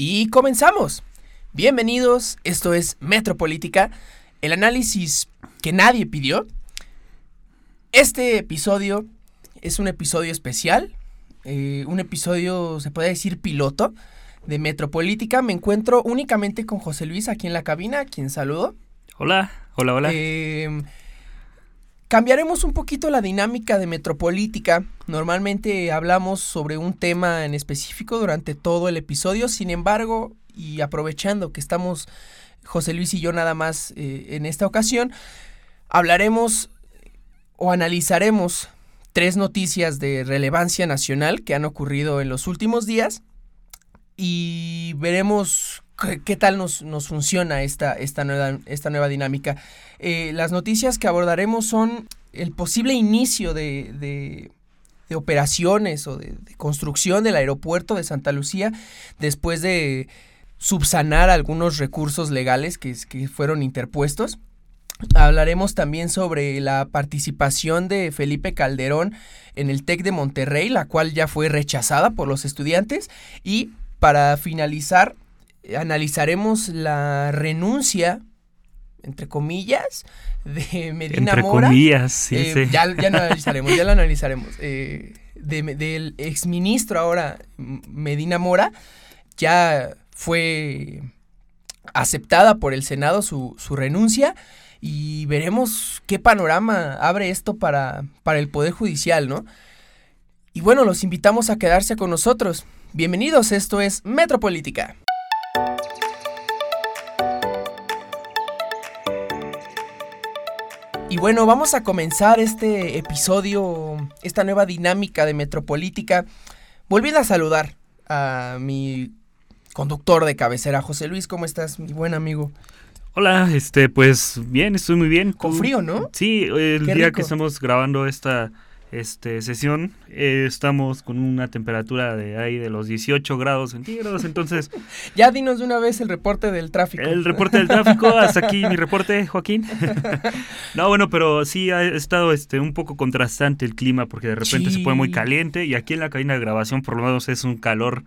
Y comenzamos. Bienvenidos, esto es Metropolítica, el análisis que nadie pidió. Este episodio es un episodio especial, eh, un episodio, se puede decir, piloto de Metropolítica. Me encuentro únicamente con José Luis aquí en la cabina, a quien saludo. Hola, hola, hola. Eh, cambiaremos un poquito la dinámica de Metropolítica. Normalmente hablamos sobre un tema en específico durante todo el episodio, sin embargo, y aprovechando que estamos José Luis y yo nada más eh, en esta ocasión, hablaremos o analizaremos tres noticias de relevancia nacional que han ocurrido en los últimos días y veremos qué, tal nos, funciona esta, esta, nueva, esta nueva dinámica. Eh, las noticias que abordaremos son el posible inicio de, de, operaciones o de, construcción del aeropuerto de Santa Lucía después de subsanar algunos recursos legales que, que fueron interpuestos. Hablaremos también sobre la participación de Felipe Calderón en el TEC de Monterrey, la cual ya fue rechazada por los estudiantes. Y para finalizar, analizaremos la renuncia, entre comillas, de Medina entre Mora. Comillas, sí, eh, sí. Ya, ya lo analizaremos, ya lo analizaremos. Eh, de, del exministro ahora, Medina Mora, ya fue aceptada por el Senado su, su renuncia y veremos qué panorama abre esto para, para el Poder Judicial, ¿no? Y bueno, los invitamos a quedarse con nosotros. Bienvenidos, esto es Metropolítica. Y bueno, vamos a comenzar este episodio, esta nueva dinámica de Metropolítica, volviendo a saludar a mi conductor de cabecera, José Luis, ¿cómo estás, mi buen amigo? Hola, este, pues bien, estoy muy bien. Con frío, ¿no? Sí, el día que estamos grabando esta este, sesión eh, estamos con una temperatura de ahí de los 18 grados centígrados, entonces... ya dinos de una vez el reporte del tráfico. El reporte del tráfico, hasta aquí mi reporte, Joaquín. no, bueno, pero sí ha estado este, un poco contrastante el clima porque de repente se pone muy caliente y aquí en la cabina de grabación por lo menos es un calor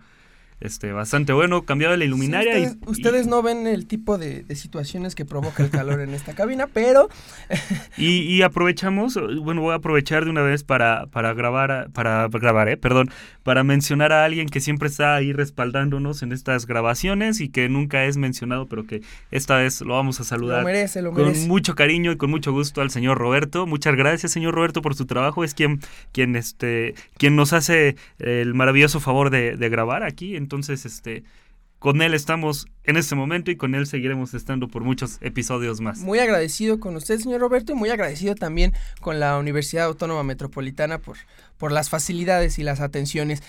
este, bastante bueno, cambiado la iluminaria. ustedes, no ven el tipo de, situaciones que provoca el calor en esta cabina, pero... y, aprovechamos, bueno, voy a aprovechar de una vez para, para grabar, para grabar, eh, perdón, para mencionar a alguien que siempre está ahí respaldándonos en estas grabaciones y que nunca es mencionado, pero que esta vez lo vamos a saludar. Lo merece, lo merece. Con mucho cariño y con mucho gusto al señor Roberto. Muchas gracias, señor Roberto, por su trabajo. Es quien, quien, este, quien nos hace el maravilloso favor de, de grabar aquí. Entonces, este, con él estamos en este momento y con él seguiremos estando por muchos episodios más. Muy agradecido con usted, señor Roberto, y muy agradecido también con la Universidad Autónoma Metropolitana por, por las facilidades y las atenciones.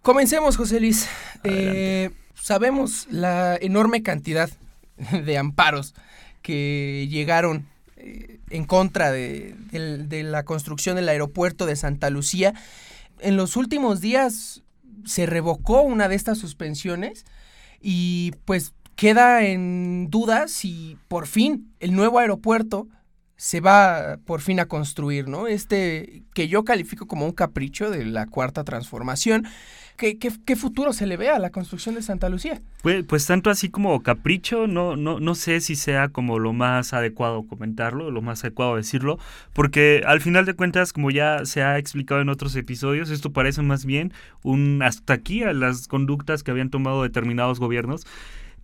Comencemos, José Luis. Eh, sabemos la enorme cantidad de amparos que llegaron eh, en contra de, de la construcción del aeropuerto de Santa Lucía. En los últimos días se revocó una de estas suspensiones y pues queda en duda si por fin el nuevo aeropuerto se va por fin a construir, ¿no? Este que yo califico como un capricho de la cuarta transformación. ¿Qué, qué, futuro se le ve a la construcción de Santa Lucía? Pues, pues tanto así como capricho, no, no, no sé si sea como lo más adecuado comentarlo, lo más adecuado decirlo, porque al final de cuentas, como ya se ha explicado en otros episodios, esto parece más bien un hasta aquí a las conductas que habían tomado determinados gobiernos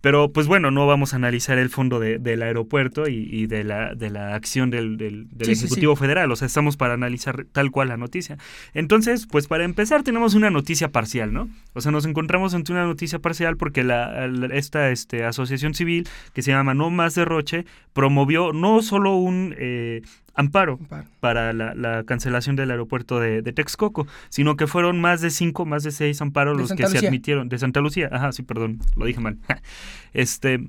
pero pues bueno, no vamos a analizar el fondo del aeropuerto y, de, la, de la acción del, del, Ejecutivo Federal, o sea, estamos para analizar tal cual la noticia. Entonces, pues para empezar tenemos una noticia parcial, ¿no? O sea, nos encontramos ante una noticia parcial porque la, esta este, asociación civil que se llama No Más Derroche promovió no solo un... Eh, amparo, para la, cancelación del aeropuerto de, Texcoco, sino que fueron más de cinco, más de seis amparos los que se admitieron de Santa Lucía. Ajá, sí, perdón, lo dije mal. este,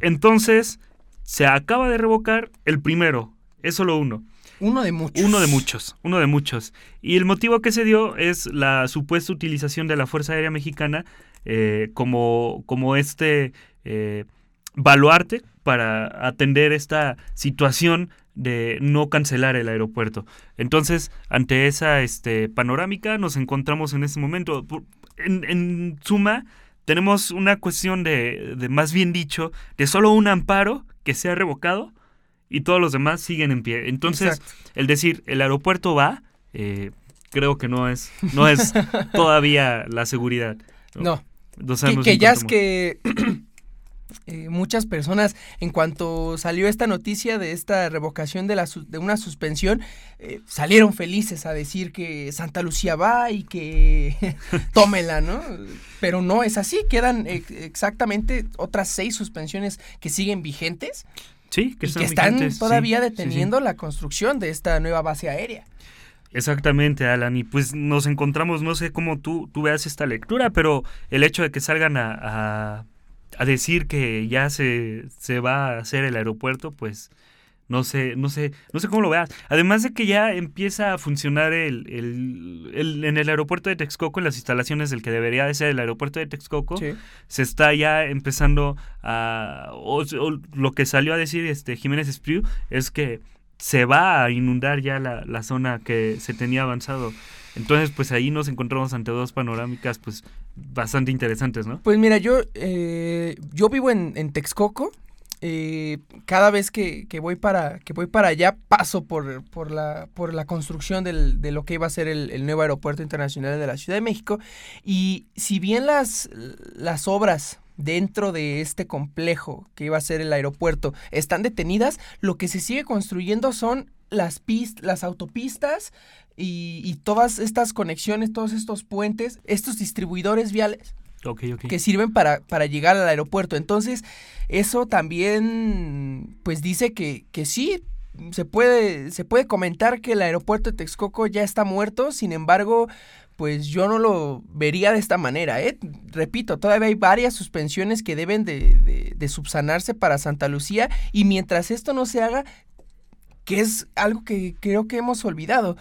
entonces se acaba de revocar el primero, es solo uno. Uno de muchos. Uno de muchos, uno de muchos. Y el motivo que se dio es la supuesta utilización de la Fuerza Aérea Mexicana eh, como, como este eh, baluarte para atender esta situación de no cancelar el aeropuerto. Entonces, ante esa este, panorámica, nos encontramos en este momento. En, en suma, tenemos una cuestión de, de, más bien dicho, de solo un amparo que sea revocado y todos los demás siguen en pie. Entonces, el decir, el aeropuerto va, eh, creo que no es, no es todavía la seguridad. No. que, ya es que eh, muchas personas, en cuanto salió esta noticia de esta revocación de, la, de una suspensión, eh, salieron felices a decir que Santa Lucía va y que tómela, ¿no? Pero no es así, quedan exactamente otras seis suspensiones que siguen vigentes. Sí, que, y que están todavía deteniendo la construcción de esta nueva base aérea. Exactamente, Alan. Y pues nos encontramos, no sé cómo tú, tú veas esta lectura, pero el hecho de que salgan a, a, decir que ya se, se va a hacer el aeropuerto, pues no sé, no sé, no sé cómo lo veas. Además de que ya empieza a funcionar el, el, en el aeropuerto de Texcoco, en las instalaciones del que debería de ser el aeropuerto de Texcoco, se está ya empezando a... O, lo que salió a decir este Jiménez Espriu es que se va a inundar ya la, la, zona que se tenía avanzado. Entonces, pues ahí nos encontramos ante dos panorámicas, pues bastante interesantes, ¿no? Pues mira, yo, eh, yo vivo en, en Texcoco. Eh, cada vez que, que, voy para, que voy para allá paso por, por, la, por la construcción del, de lo que iba a ser el, nuevo aeropuerto internacional de la Ciudad de México. Y si bien las, las obras dentro de este complejo que iba a ser el aeropuerto están detenidas, lo que se sigue construyendo son las, las autopistas y, todas estas conexiones, todos estos puentes, estos distribuidores viales. que sirven para, para, llegar al aeropuerto. Entonces, eso también, pues dice que, que sí, se puede, se puede comentar que el aeropuerto de Texcoco ya está muerto, sin embargo, pues yo no lo vería de esta manera. ¿eh? Repito, todavía hay varias suspensiones que deben de, de, subsanarse para Santa Lucía y mientras esto no se haga, que es algo que creo que hemos olvidado,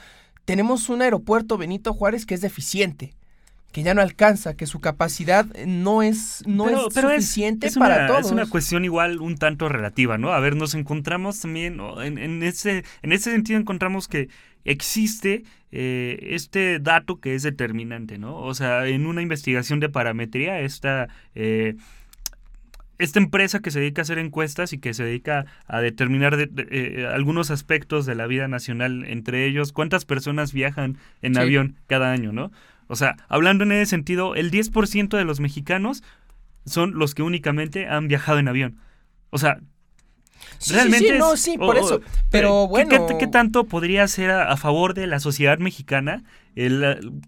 tenemos un aeropuerto Benito Juárez que es deficiente que ya no alcanza, que su capacidad no es, no es suficiente para todos. Es una cuestión igual un tanto relativa, ¿no? A ver, nos encontramos también, en, en, ese, en ese sentido encontramos que existe eh, este dato que es determinante, ¿no? O sea, en una investigación de parametría, esta... Eh, esta empresa que se dedica a hacer encuestas y que se dedica a determinar eh, algunos aspectos de la vida nacional, entre ellos cuántas personas viajan en avión cada año, ¿no? O sea, hablando en ese sentido, el 10% de los mexicanos son los que únicamente han viajado en avión. O sea, realmente... Sí, no, sí, por eso. Pero bueno... ¿qué, tanto podría ser a, favor de la sociedad mexicana el,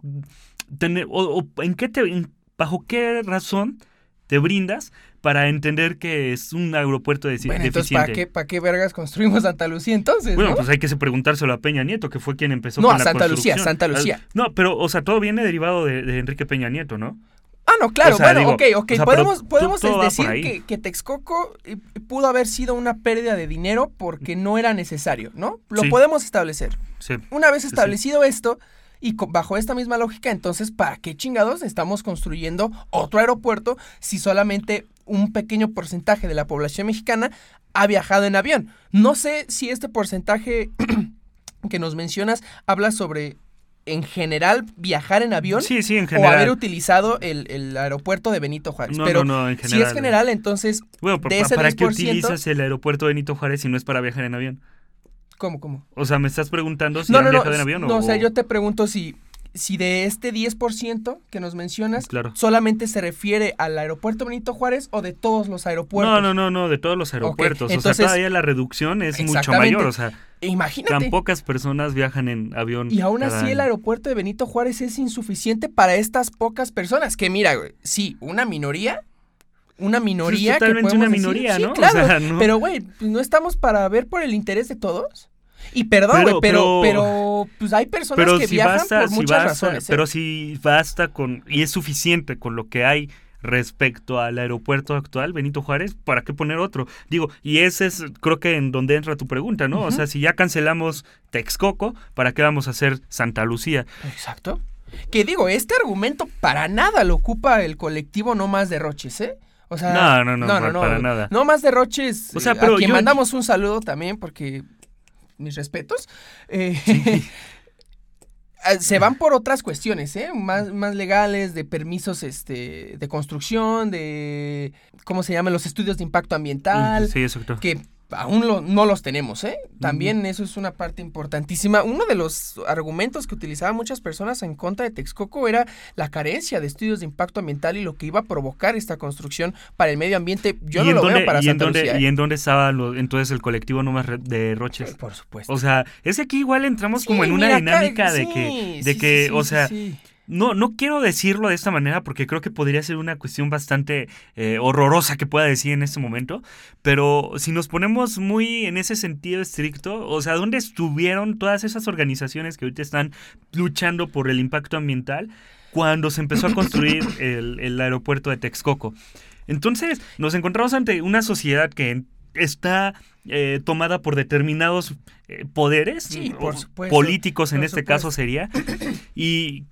tener, o, en qué te, bajo qué razón te brindas para entender que es un aeropuerto de bueno, entonces, ¿para qué, ¿para qué vergas construimos Santa Lucía entonces? Bueno, pues hay que preguntárselo a Peña Nieto, que fue quien empezó no, con a Santa Lucía, Santa Lucía. No, pero, o sea, todo viene derivado de, Enrique Peña Nieto, ¿no? Ah, no, claro, bueno, ok, ok. podemos podemos decir que, que, Texcoco eh, pudo haber sido una pérdida de dinero porque no era necesario, ¿no? Lo podemos establecer. Sí. Una vez establecido esto, y bajo esta misma lógica, entonces, ¿para qué chingados estamos construyendo otro aeropuerto si solamente un pequeño porcentaje de la población mexicana ha viajado en avión? No sé si este porcentaje que nos mencionas habla sobre en general viajar en avión sí, sí, en general. o haber utilizado el, aeropuerto de Benito Juárez. Pero no, en general, si es general, entonces bueno, ¿para qué utilizas el aeropuerto de Benito Juárez si no es para viajar en avión? ¿Cómo, cómo? O sea, ¿me estás preguntando si no, han viajado en avión no, o...? No, o sea, yo te pregunto si, si de este 10% que nos mencionas, solamente se refiere al aeropuerto Benito Juárez o de todos los aeropuertos. No, no, no, no, de todos los aeropuertos. o sea, todavía la reducción es mucho mayor. O sea, imagínate. Tan pocas personas viajan en avión. Y aún así el aeropuerto de Benito Juárez es insuficiente para estas pocas personas. Que mira, güey, sí, una minoría una minoría. Es totalmente una minoría, ¿no? claro, Pero, güey, ¿no estamos para ver por el interés de todos? Y perdón, güey, pero, pero, pues hay personas que viajan por muchas razones. ¿eh? Pero si basta con, y es suficiente con lo que hay respecto al aeropuerto actual, Benito Juárez, ¿para qué poner otro? Digo, y ese es, creo que en donde entra tu pregunta, ¿no? O sea, si ya cancelamos Texcoco, ¿para qué vamos a hacer Santa Lucía? Exacto. Que digo, este argumento para nada lo ocupa el colectivo No Más Derroches, ¿eh? O sea, no, no, no, no, para, nada. No más derroches. O sea, pero a quien mandamos un saludo también porque mis respetos. Eh, Ah, se van por otras cuestiones, ¿eh? Más, más legales, de permisos este, de construcción, de, ¿cómo se llaman? Los estudios de impacto ambiental. Sí, exacto. Que aún no los tenemos, ¿eh? También eso es una parte importantísima. Uno de los argumentos que utilizaban muchas personas en contra de Texcoco era la carencia de estudios de impacto ambiental y lo que iba a provocar esta construcción para el medio ambiente. Yo no lo veo para ¿y Santa en dónde, Lucía, ¿Y ¿eh? en dónde estaba lo- entonces el colectivo nomás re- de Roches? Por supuesto. O sea, es que aquí igual entramos como Sí, en una mira, dinámica acá- de sí, que, de que, o sea. No, no quiero decirlo de esta manera porque creo que podría ser una cuestión bastante eh, horrorosa que pueda decir en este momento, pero si nos ponemos muy en ese sentido estricto, o sea, ¿dónde estuvieron todas esas organizaciones que ahorita están luchando por el impacto ambiental cuando se empezó a construir el, el aeropuerto de Texcoco? Entonces, nos encontramos ante una sociedad que está eh, tomada por determinados eh, poderes Sí, por políticos en por este caso sería y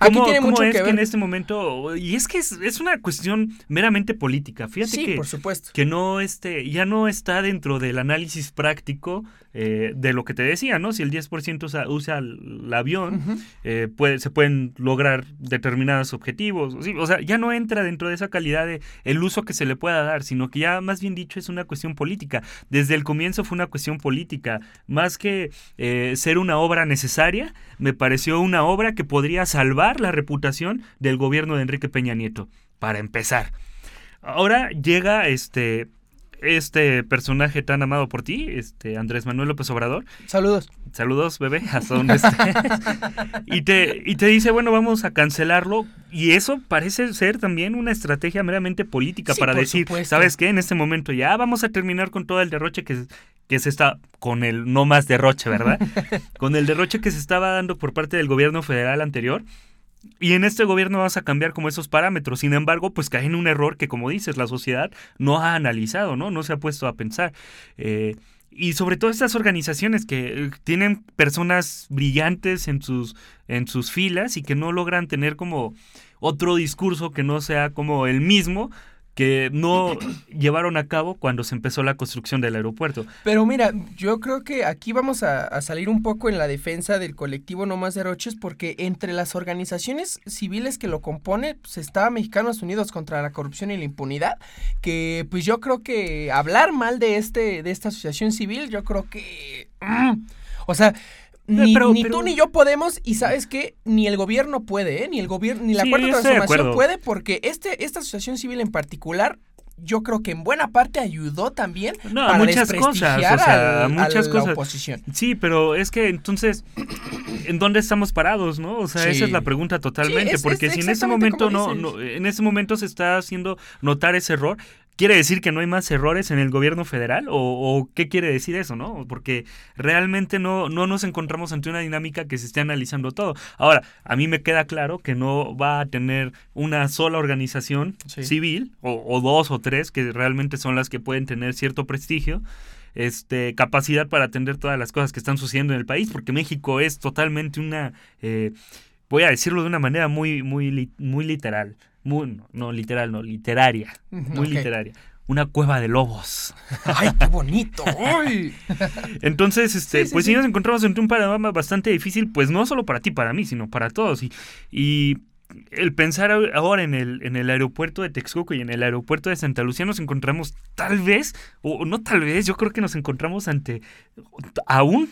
Aquí ¿Cómo, tiene cómo mucho es que que, ver. en este momento y es que es, es una cuestión meramente política fíjate Sí, que, por supuesto. que no este ya no está dentro del análisis práctico eh, de lo que te decía no si el 10% usa, usa el avión eh, puede- se pueden lograr determinados objetivos. sí, o sea, ya no entra dentro de esa calidad de el uso que se le pueda dar, sino que ya más bien dicho es una cuestión política. Desde el comienzo fue una cuestión política. Más que eh, ser una obra necesaria, me pareció una obra que podría salvar la reputación del gobierno de Enrique Peña Nieto, para empezar. Ahora llega este este personaje tan amado por ti, este Andrés Manuel López Obrador, Saludos. saludos bebé, hasta donde estés. y, te, y te dice, bueno, vamos a cancelarlo. Y eso parece ser también una estrategia meramente política Sí, para decir, supuesto. ¿sabes qué? En este momento ya vamos a terminar con todo el derroche que, que se está, con el no más derroche, ¿verdad? con el derroche que se estaba dando por parte del gobierno federal anterior. Y en este gobierno vas a cambiar como esos parámetros. Sin embargo, pues cae en un error que, como dices, la sociedad no ha analizado, ¿no? No se ha puesto a pensar. Eh, y sobre todo estas organizaciones que eh, tienen personas brillantes en sus, en sus filas y que no logran tener como otro discurso que no sea como el mismo que no llevaron a cabo cuando se empezó la construcción del aeropuerto. Pero mira, yo creo que aquí vamos a, salir un poco en la defensa del colectivo No Más Derroches porque entre las organizaciones civiles que lo compone pues, está Mexicanos Unidos contra la Corrupción y la Impunidad, que pues yo creo que hablar mal de este de esta asociación civil, yo creo que mm, o sea, ni, pero- ni pero- tú ni yo podemos y sabes que ni el gobierno puede, ¿eh? ni el gobierno ni la Sí, cuarta transformación puede porque este esta asociación civil en particular yo creo que en buena parte ayudó también No, para muchas desprestigiar cosas, o sea, al- muchas a cosas. la oposición. Sí, pero es que entonces, ¿en dónde estamos parados, no? O sea, esa es la pregunta totalmente, Sí, es- porque es si en ese momento no, no, en ese momento se está haciendo notar ese error, ¿quiere decir que no hay más errores en el gobierno federal? ¿O, o qué quiere decir eso, no? Porque realmente no, no nos encontramos ante una dinámica que se esté analizando todo. Ahora, a mí me queda claro que no va a tener una sola organización Sí. civil, o, o dos o tres, que realmente son las que pueden tener cierto prestigio, este, capacidad para atender todas las cosas que están sucediendo en el país, porque México es totalmente una, eh, voy a decirlo de una manera muy, muy, muy literal, muy, no, literal, no, literaria, muy literaria, una cueva de lobos. ¡Ay, qué bonito! ¡Ay! Entonces, este, Sí, pues sí. nos encontramos ante un panorama bastante difícil, pues no solo para ti, para mí, sino para todos. Y, y el pensar ahor- ahora en el, en el aeropuerto de Texcoco y en el aeropuerto de Santa Lucía nos encontramos tal vez, o no tal vez, yo creo que nos encontramos ante aún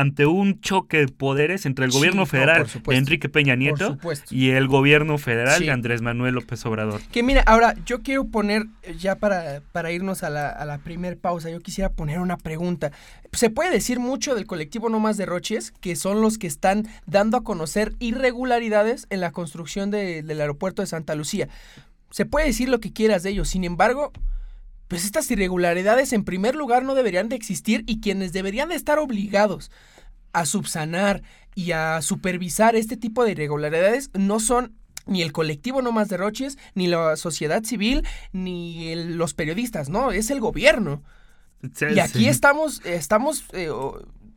ante un choque de poderes entre el gobierno no, federal de Enrique Peña Nieto y el gobierno federal Sí. de Andrés Manuel López Obrador. Que mira, ahora yo quiero poner, eh, ya para, para irnos a la, a la primer pausa, yo quisiera poner una pregunta. Se puede decir mucho del colectivo No Más Derroches, que son los que están dando a conocer irregularidades en la construcción de- del aeropuerto de Santa Lucía. Se puede decir lo que quieras de ellos, sin embargo, pues estas irregularidades en primer lugar no deberían de existir y quienes deberían de estar obligados a subsanar y a supervisar este tipo de irregularidades no son ni el colectivo No Más Derroches, ni la sociedad civil, ni el- los periodistas, no, es el gobierno. Y aquí Sí. estamos, estamos eh,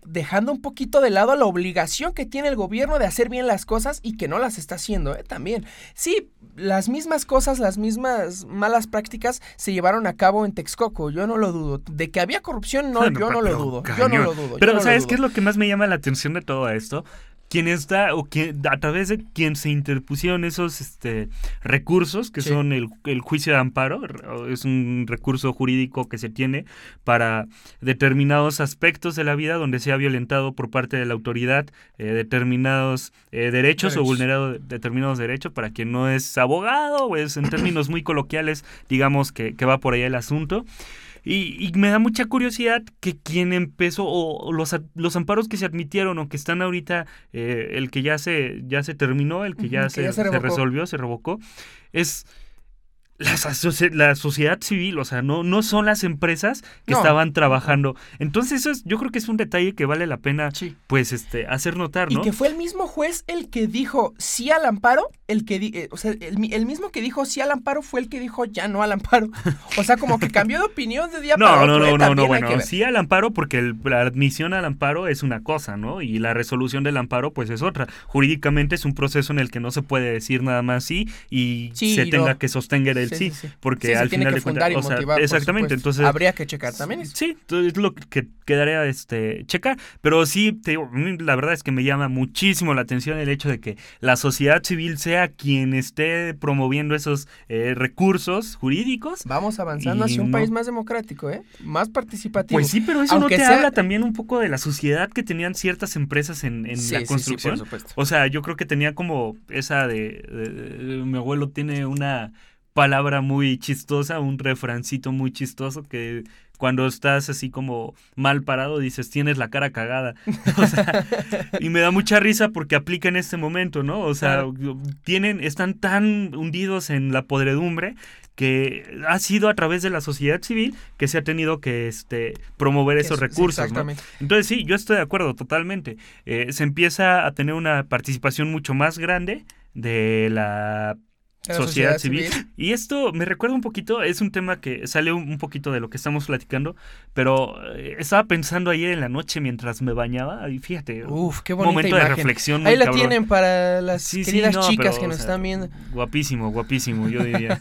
dejando un poquito de lado la obligación que tiene el gobierno de hacer bien las cosas y que no las está haciendo, ¿eh? También. Sí, las mismas cosas, las mismas malas prácticas se llevaron a cabo en Texcoco, yo no lo dudo. De que había corrupción, no, yo no lo dudo. Yo no lo dudo. yo Pero lo ¿sabes dudo. qué es lo que más me llama la atención de todo esto? Quien está o quien, a través de quien se interpusieron esos este, recursos, que son el, el, juicio de amparo, es un recurso jurídico que se tiene para determinados aspectos de la vida donde se ha violentado por parte de la autoridad eh, determinados eh, derechos, o vulnerado determinados derechos, para quien no es abogado, pues en términos muy coloquiales, digamos que, que va por ahí el asunto. Y, me da mucha curiosidad que quien empezó, o los, los amparos que se admitieron o que están ahorita, eh, el que ya se, ya se terminó, el que ya, se, se, resolvió, se revocó, es la, sociedad civil, o sea, no, no son las empresas que estaban trabajando. Entonces, eso es, yo creo que es un detalle que vale la pena, pues, este, hacer notar, ¿no? Y que fue el mismo juez el que dijo sí al amparo, el que, eh, o sea, el, mismo que dijo sí al amparo fue el que dijo ya no al amparo. O sea, como que cambió de opinión de día no, para otro. No, no, no, no, bueno, sí al amparo porque la admisión al amparo es una cosa, ¿no? Y la resolución del amparo, pues, es otra. Jurídicamente es un proceso en el que no se puede decir nada más sí y se tenga que sostener el sí, porque al final de cuentas, o sea, exactamente, entonces habría que checar también. Sí, es lo que quedaría este checar, pero sí te digo, la verdad es que me llama muchísimo la atención el hecho de que la sociedad civil sea quien esté promoviendo esos eh, recursos jurídicos. Vamos avanzando hacia un país más democrático, ¿eh? Más participativo. Pues sí, pero eso no te habla también un poco de la sociedad que tenían ciertas empresas en, la construcción. Sí, por o sea, yo creo que tenía como esa de mi abuelo tiene una palabra muy chistosa, un refrancito muy chistoso que cuando estás así como mal parado dices tienes la cara cagada. y me da mucha risa porque aplica en este momento, ¿no? O sea, tienen, están tan hundidos en la podredumbre que ha sido a través de la sociedad civil que se ha tenido que este, promover esos recursos. Entonces sí, yo estoy de acuerdo totalmente. Eh, se empieza a tener una participación mucho más grande de la sociedad, civil. Y esto me recuerda un poquito, es un tema que sale un, poquito de lo que estamos platicando, pero eh, estaba pensando ayer en la noche mientras me bañaba y fíjate, Uf, qué un momento de reflexión. Ahí la tienen para las queridas chicas que nos están viendo. Guapísimo, guapísimo, yo diría.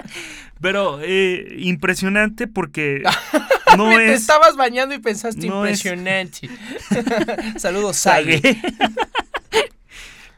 pero eh, impresionante porque no Te estabas bañando y pensaste impresionante. Saludos, Sage.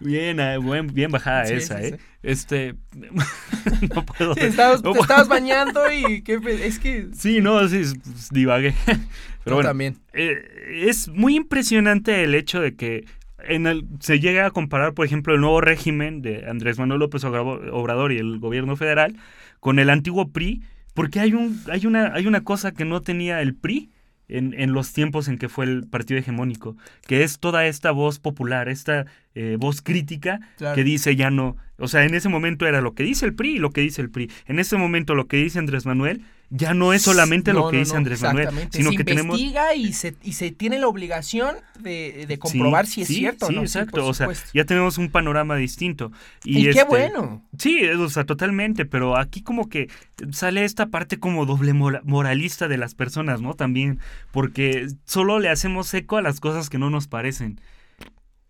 Bien, eh, bien bajada esa, ¿eh? Este. no puedo. te estabas bañando y. es que. Sí, no, sí, pues, divagué. Pero bueno, también. Eh, es muy impresionante el hecho de que en el, se llega a comparar, por ejemplo, el nuevo régimen de Andrés Manuel López Obrador y el gobierno federal con el antiguo PRI, porque hay, un, hay, una, hay una cosa que no tenía el PRI en, en, los tiempos en que fue el partido hegemónico, que es toda esta voz popular, esta eh, voz crítica que dice ya no, o sea, en ese momento era lo que dice el PRI y lo que dice el PRI, en ese momento lo que dice Andrés Manuel ya no es solamente lo que dice Andrés Manuel, sino se que tenemos... y se, y se tiene la obligación de, comprobar si es cierto sí, no. exacto, o sea, ya tenemos un panorama distinto. Y, qué este, bueno. Sí, o sea, totalmente, pero aquí como que sale esta parte como doble moralista de las personas, ¿no? También, porque solo le hacemos eco a las cosas que no nos parecen.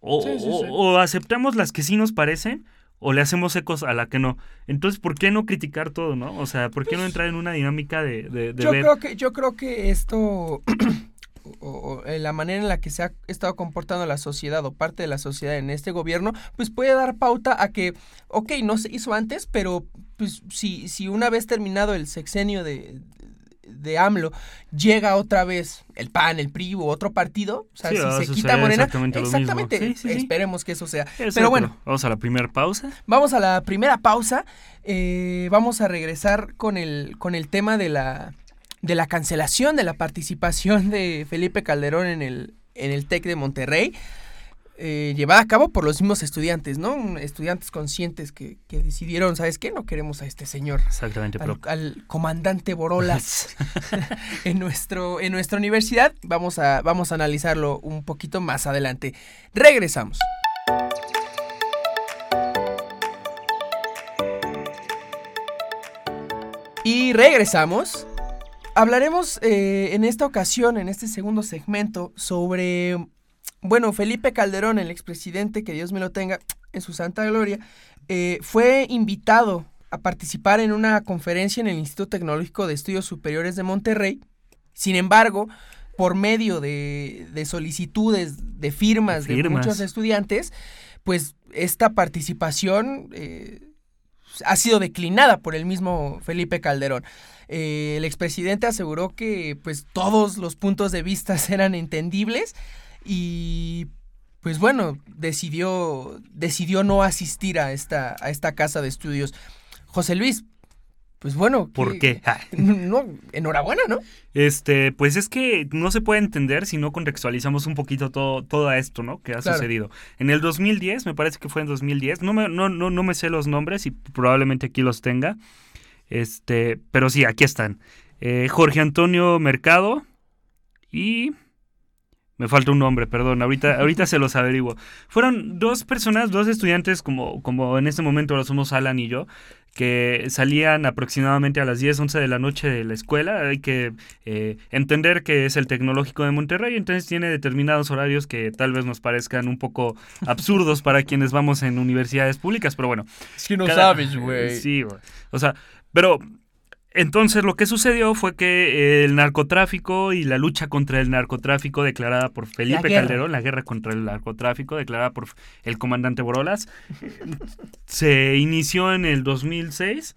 o aceptamos las que sí nos parecen o le hacemos ecos a la que no. Entonces, ¿por qué no criticar todo, no? O sea, ¿por qué no pues entrar en una dinámica de, de, yo Creo que, yo creo que esto, o, la manera en la que se ha estado comportando la sociedad o parte de la sociedad en este gobierno, pues puede dar pauta a que, ok, no se hizo antes, pero pues si, si una vez terminado el sexenio de, de AMLO llega otra vez el PAN, el PRI u otro partido, o sea, si se quita Morena, exactamente, esperemos que eso sea. Pero bueno, vamos a la primera pausa. Vamos a la primera pausa. Eh, vamos a regresar con el con el tema de la de la cancelación de la participación de Felipe Calderón en el en el TEC de Monterrey. Eh, llevada a cabo por los mismos estudiantes, ¿no? Estudiantes conscientes que, decidieron, ¿sabes qué? No queremos a este señor. Exactamente. Al, comandante Borolas en, nuestro, en nuestra universidad. Vamos a, vamos a analizarlo un poquito más adelante. Regresamos. Y regresamos. Hablaremos eh, en esta ocasión, en este segundo segmento, sobre bueno, Felipe Calderón, el expresidente, que Dios me lo tenga en su santa gloria, eh, fue invitado a participar en una conferencia en el Instituto Tecnológico de Estudios Superiores de Monterrey. Sin embargo, por medio de, de solicitudes, de firmas, de, Firmas. muchos estudiantes, pues esta participación eh, ha sido declinada por el mismo Felipe Calderón. Eh, el expresidente aseguró que pues todos los puntos de vista eran entendibles y pues bueno, decidió, decidió no asistir a esta, a esta casa de estudios. José Luis, pues bueno. ¿Por que- qué? No, enhorabuena, ¿no? Este, pues es que no se puede entender si no contextualizamos un poquito todo, todo esto, ¿no? Que ha Claro. sucedido. En el 2010, me parece que fue en 2010, no me, no, no, no me sé los nombres y probablemente aquí los tenga. Este, pero sí, aquí están. Eh, Jorge Antonio Mercado y... Me falta un nombre, perdón, ahorita, ahorita se los averiguo. Fueron dos personas, dos estudiantes, como, como en este momento lo somos Alan y yo, que salían aproximadamente a las 10, 11 de la noche de la escuela. Hay que eh, entender que es el Tecnológico de Monterrey, entonces tiene determinados horarios que tal vez nos parezcan un poco absurdos para quienes vamos en universidades públicas, pero bueno. Es que no cada- Sí, güey. O sea, pero entonces lo que sucedió fue que el narcotráfico y la lucha contra el narcotráfico declarada por Felipe. Calderón, la guerra contra el narcotráfico declarada por el comandante Borolas, se inició en el 2006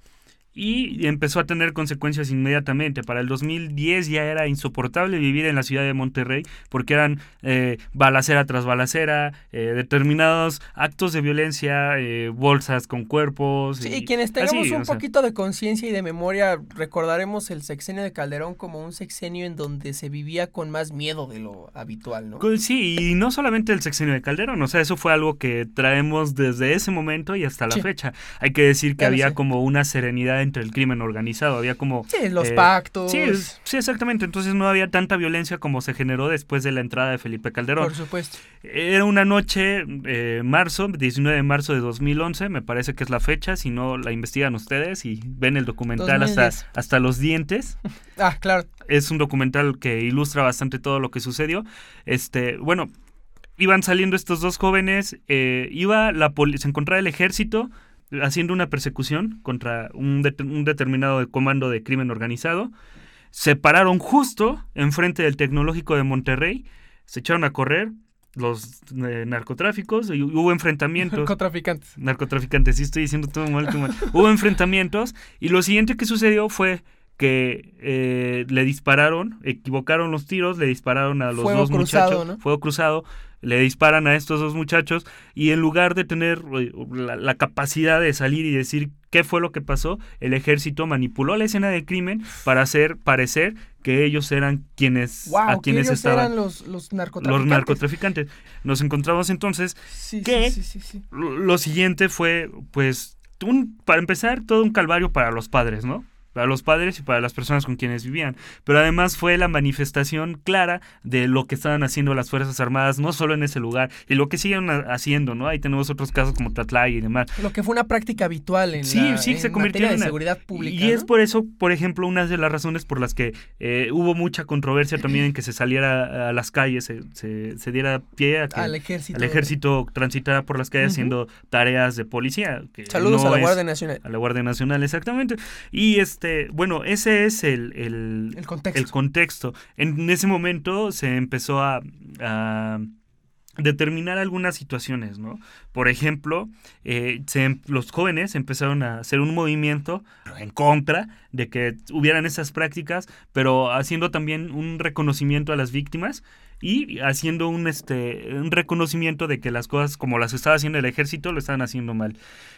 y empezó a tener consecuencias inmediatamente. Para el 2010 ya era insoportable vivir en la ciudad de Monterrey porque eran eh, balacera tras balacera, eh, determinados actos de violencia, eh, bolsas con cuerpos. Sí, y quienes tengamos así, un sea. poquito de conciencia y de memoria, recordaremos el sexenio de Calderón como un sexenio en donde se vivía con más miedo de lo habitual, ¿no? Sí, y no solamente el sexenio de Calderón, o sea, eso fue algo que traemos desde ese momento y hasta la Sí. fecha. Hay que decir que había como una serenidad entre el crimen organizado, había como... Sí, los eh, pactos. Sí, exactamente, entonces no había tanta violencia como se generó después de la entrada de Felipe Calderón. Por supuesto. Era una noche, eh, marzo, 19 de marzo de 2011, me parece que es la fecha, si no la investigan ustedes y ven el documental hasta, 2010. hasta los dientes Ah, claro. es un documental que ilustra bastante todo lo que sucedió. Este, bueno, iban saliendo estos dos jóvenes, eh, iba la se encontraba el ejército haciendo una persecución contra un, det- un determinado comando de crimen organizado. Se pararon justo enfrente del tecnológico de Monterrey, se echaron a correr los eh, narcotráficos y hubo enfrentamientos Narcotraficantes. narcotraficantes, sí estoy diciendo todo mal, todo mal. Hubo enfrentamientos y lo siguiente que sucedió fue que eh, le dispararon, equivocaron los tiros, le dispararon a los Fuego dos cruzado, muchachos, ¿no? fuego cruzado, le disparan a estos dos muchachos y en lugar de tener eh, la, la capacidad de salir y decir qué fue lo que pasó, el ejército manipuló la escena del crimen para hacer parecer que ellos eran quienes Wow, a quienes ellos estaban eran los, los narcotraficantes. los narcotraficantes. Nos encontramos entonces Sí, ¿Qué? sí, sí, lo siguiente fue, pues, un, para empezar, todo un calvario para los padres, ¿no? Para los padres y para las personas con quienes vivían. Pero además fue la manifestación clara de lo que estaban haciendo las Fuerzas Armadas, no solo en ese lugar, y lo que siguen ha- haciendo, ¿no? Ahí tenemos otros casos como Tatlay y demás. Lo que fue una práctica habitual en Sí, la sí, se en convirtió materia en una- de seguridad pública. Y es por eso, por ejemplo, una de las razones por las que eh, hubo mucha controversia también en que se saliera a las calles, se, se- se diera pie a que al ejército. el ejército transitara por las calles haciendo tareas de policía. que Saludos no a la Guardia Nacional. a la Guardia Nacional, exactamente. Y este, bueno, ese es el, el, El contexto. el contexto. En ese momento se empezó a, a determinar algunas situaciones, ¿no? Por ejemplo, eh, em- los jóvenes empezaron a hacer un movimiento en contra de que hubieran esas prácticas, pero haciendo también un reconocimiento a las víctimas y haciendo un este un reconocimiento de que las cosas como las estaba haciendo el ejército lo estaban haciendo mal.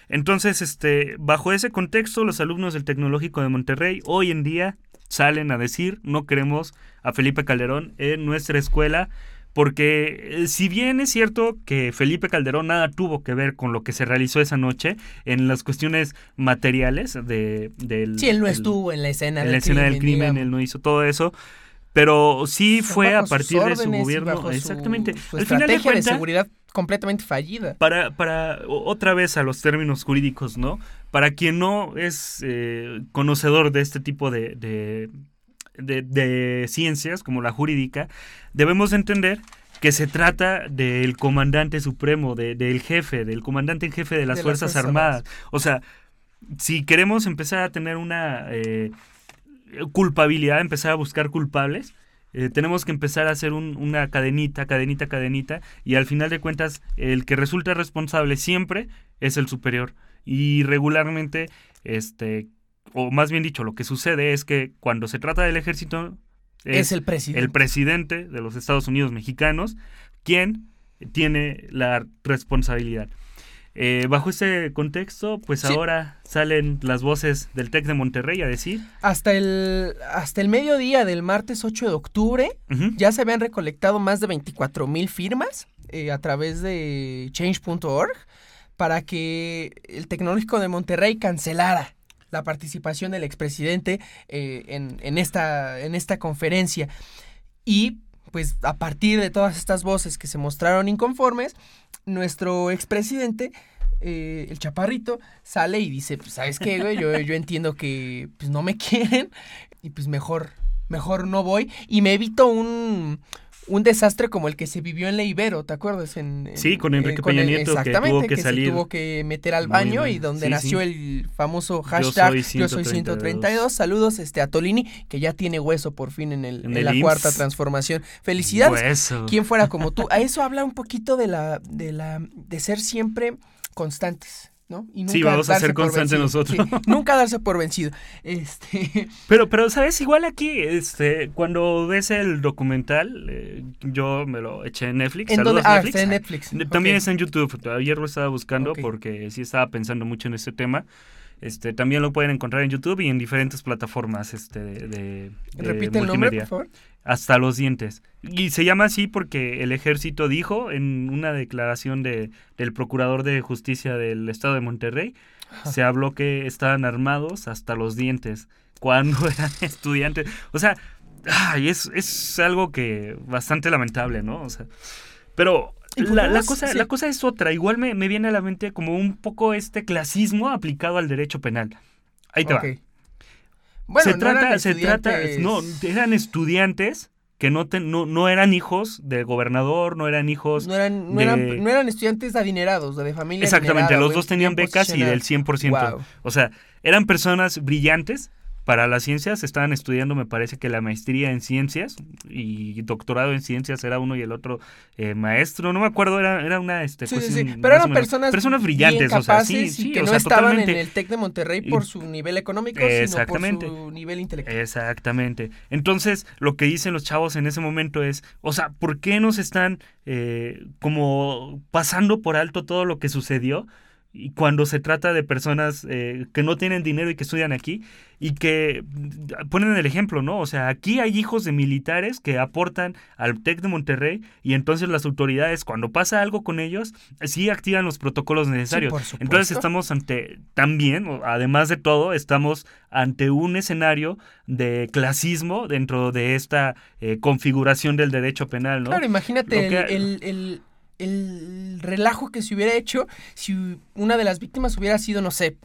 Entonces, este, bajo ese contexto, los alumnos del Tecnológico de Monterrey hoy en día salen a decir no queremos a Felipe Calderón en nuestra escuela porque eh, si bien es cierto que Felipe Calderón nada tuvo que ver con lo que se realizó esa noche en las cuestiones materiales de, del... Sí, él no estuvo en la escena en del la escena del crimen, digamos. él no hizo todo eso, pero sí Fue a partir de su gobierno, bajo su- exactamente. Su, Al final de seguridad completamente fallida. para, para otra vez a los términos jurídicos, ¿no? Para quien no es eh, conocedor de este tipo de, de, de- de ciencias, como la jurídica, debemos entender que se trata del comandante supremo, de- del jefe, del comandante en jefe de las De las Fuerzas Fuerzas Armadas. O sea, si queremos empezar a tener una eh, culpabilidad, empezar a buscar culpables, eh, tenemos que empezar a hacer una cadenita, cadenita, cadenita, y al final de cuentas el que resulta responsable siempre es el superior. Y regularmente, este, o más bien dicho, lo que sucede es que cuando se trata del ejército, es, el presidente. El presidente de los Estados Unidos mexicanos quien tiene la responsabilidad. Eh, bajo ese contexto, pues ahora salen las voces del TEC de Monterrey a decir. Hasta el, hasta el mediodía del martes 8 de octubre ya se habían recolectado más de 24 mil firmas eh, a través de change.org para que el Tecnológico de Monterrey cancelara la participación del expresidente eh, en, en, esta, en esta conferencia. Y pues a partir de todas estas voces que se mostraron inconformes, nuestro expresidente, eh, el chaparrito, sale y dice, pues, ¿sabes qué, güey? Yo, yo entiendo que pues, no me quieren y pues mejor, mejor no voy y me evito un, un desastre como el que se vivió en la Ibero, ¿te acuerdas? En, sí, con Enrique Peña Nieto que tuvo que, salir. Se tuvo que meter al baño y donde nació el famoso hashtag Yo soy, 132. Saludos este, a Tolini, que ya tiene hueso por fin en, el, en, la cuarta transformación. Felicidades. Quien fuera como tú. A eso habla un poquito de la, de la, de ser siempre constantes. ¿No? Y nunca sí, vamos a ser constantes nosotros. nunca darse por vencido. Este... Pero, pero, ¿sabes? Igual aquí, este, cuando ves el documental, eh, yo me lo eché en Netflix. ¿En dónde? Ah, está en Netflix. También está en YouTube. Ayer lo estaba buscando porque sí estaba pensando mucho en este tema. Este, también lo pueden encontrar en YouTube y en diferentes plataformas este, de, Repite el nombre, por favor. Hasta los dientes. Y se llama así porque el ejército dijo en una declaración de, del procurador de justicia del estado de Monterrey, se habló que estaban armados hasta los dientes cuando eran estudiantes. O sea, ay, es, es algo que bastante lamentable, ¿no? O sea, pero la, cosa, la cosa es otra. Igual me, viene a la mente como un poco este clasismo aplicado al derecho penal. Ahí te va. Bueno, se trata, se trata, no, eran estudiantes que no, no, no, eran hijos del gobernador, no eran hijos. No eran, no eran, no eran estudiantes adinerados, de familia. Exactamente, los dos tenían becas y del 100%. O sea, eran personas brillantes para las ciencias estaban estudiando, me parece que la maestría en ciencias y doctorado en ciencias era uno y el otro eh, maestro. No me acuerdo, era, era una este, sí, sí, sí. Pero eran personas, personas brillantes, o sea, sí, sí, que no estaban en el TEC de Monterrey por su nivel económico, sino por su nivel intelectual. Exactamente. Entonces, lo que dicen los chavos en ese momento es, o sea, ¿por qué nos están eh, como pasando por alto todo lo que sucedió? Y cuando se trata de personas eh, que no tienen dinero y que estudian aquí y que mm, ponen el ejemplo, ¿no? O sea, aquí hay hijos de militares que aportan al TEC de Monterrey y entonces las autoridades, cuando pasa algo con ellos, sí activan los protocolos necesarios. entonces estamos ante, también, además de todo, estamos ante un escenario de clasismo dentro de esta eh, configuración del derecho penal, ¿no? Claro, imagínate el el relajo que se hubiera hecho si una de las víctimas hubiera sido, no sé,